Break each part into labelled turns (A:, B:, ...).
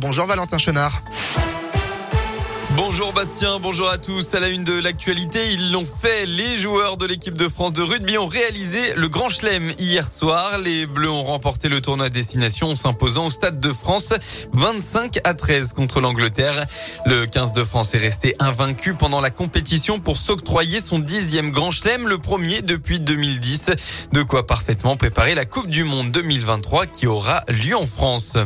A: Bonjour Valentin Chenard.
B: Bonjour Bastien, bonjour à tous. À la une de l'actualité, ils l'ont fait. Les joueurs de l'équipe de France de rugby ont réalisé le Grand Chelem hier soir. Les Bleus ont remporté le tournoi destination en s'imposant au Stade de France 25 à 13 contre l'Angleterre. Le 15 de France est resté invaincu pendant la compétition pour s'octroyer son dixième Grand Chelem, le premier depuis 2010. De quoi parfaitement préparer la Coupe du Monde 2023 qui aura lieu en France.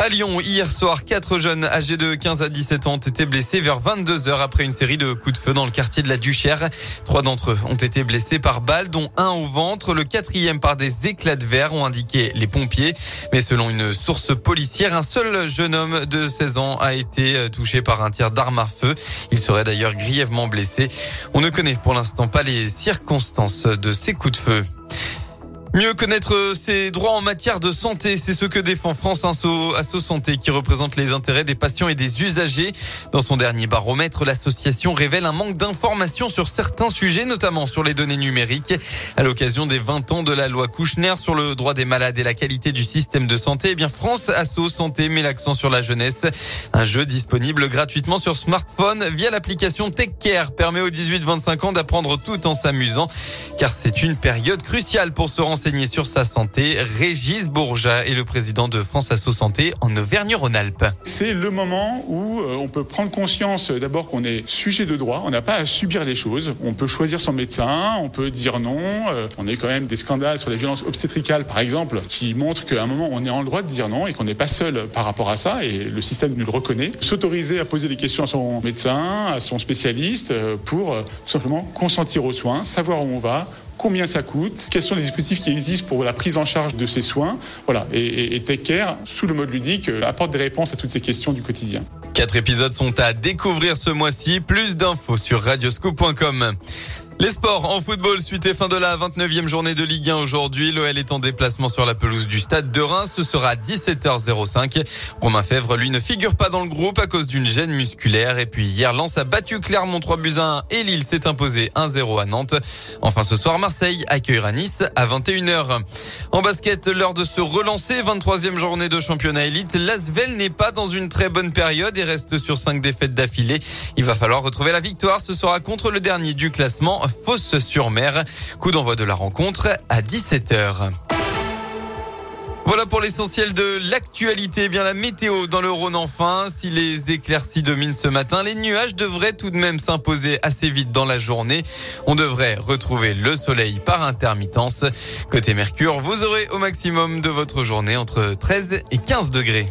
B: À Lyon, hier soir, quatre jeunes âgés de 15 à 17 ans ont été blessés vers 22 heures après une série de coups de feu dans le quartier de la Duchère. Trois d'entre eux ont été blessés par balles, dont un au ventre. Le quatrième par des éclats de verre, ont indiqué les pompiers. Mais selon une source policière, un seul jeune homme de 16 ans a été touché par un tir d'arme à feu. Il serait d'ailleurs grièvement blessé. On ne connaît pour l'instant pas les circonstances de ces coups de feu. Mieux connaître ses droits en matière de santé, c'est ce que défend France Asso, Asso Santé qui représente les intérêts des patients et des usagers. Dans son dernier baromètre, l'association révèle un manque d'informations sur certains sujets, notamment sur les données numériques. À l'occasion des 20 ans de la loi Kouchner sur le droit des malades et la qualité du système de santé, eh bien France Asso Santé met l'accent sur la jeunesse. Un jeu disponible gratuitement sur smartphone via l'application TechCare permet aux 18-25 ans d'apprendre tout en s'amusant car c'est une période cruciale pour se renseigner renseigner sur sa santé. Régis Bourja est le président de France Asso Santé en Auvergne-Rhône-Alpes.
C: C'est le moment où euh, on peut prendre conscience d'abord qu'on est sujet de droit, on n'a pas à subir les choses, on peut choisir son médecin, on peut dire non, euh, on a quand même des scandales sur les violences obstétricales par exemple qui montrent qu'à un moment on est en droit de dire non et qu'on n'est pas seul par rapport à ça et le système nous le reconnaît. S'autoriser à poser des questions à son médecin, à son spécialiste euh, pour tout simplement consentir aux soins, savoir où on va, combien ça coûte, quels sont les dispositifs qui existent pour la prise en charge de ces soins. Voilà. Et, et, sous le mode ludique, euh, apporte des réponses à toutes ces questions du quotidien.
B: Quatre épisodes sont à découvrir ce mois-ci. Plus d'infos sur radioscoop.com. Les sports en football, suite et fin de la 29e journée de Ligue 1 aujourd'hui. L'OL est en déplacement sur la pelouse du stade de Reims. Ce sera 17h05. Romain Fèvre, lui, ne figure pas dans le groupe à cause d'une gêne musculaire. Et puis hier, Lens a battu Clermont 3 buts à 1 et Lille s'est imposé 1-0 à Nantes. Enfin, ce soir, Marseille accueillera Nice à 21h. En basket, l'heure de se relancer. 23e journée de championnat élite. L'Asvel n'est pas dans une très bonne période et reste sur 5 défaites d'affilée. Il va falloir retrouver la victoire. Ce sera contre le dernier du classement. Fosse-sur-Mer. Coup d'envoi de la rencontre à 17h. Voilà pour l'essentiel de l'actualité. Eh bien la météo dans le Rhône enfin. Si les éclaircies dominent ce matin, les nuages devraient tout de même s'imposer assez vite dans la journée. On devrait retrouver le soleil par intermittence. Côté Mercure, vous aurez au maximum de votre journée entre 13 et 15 degrés.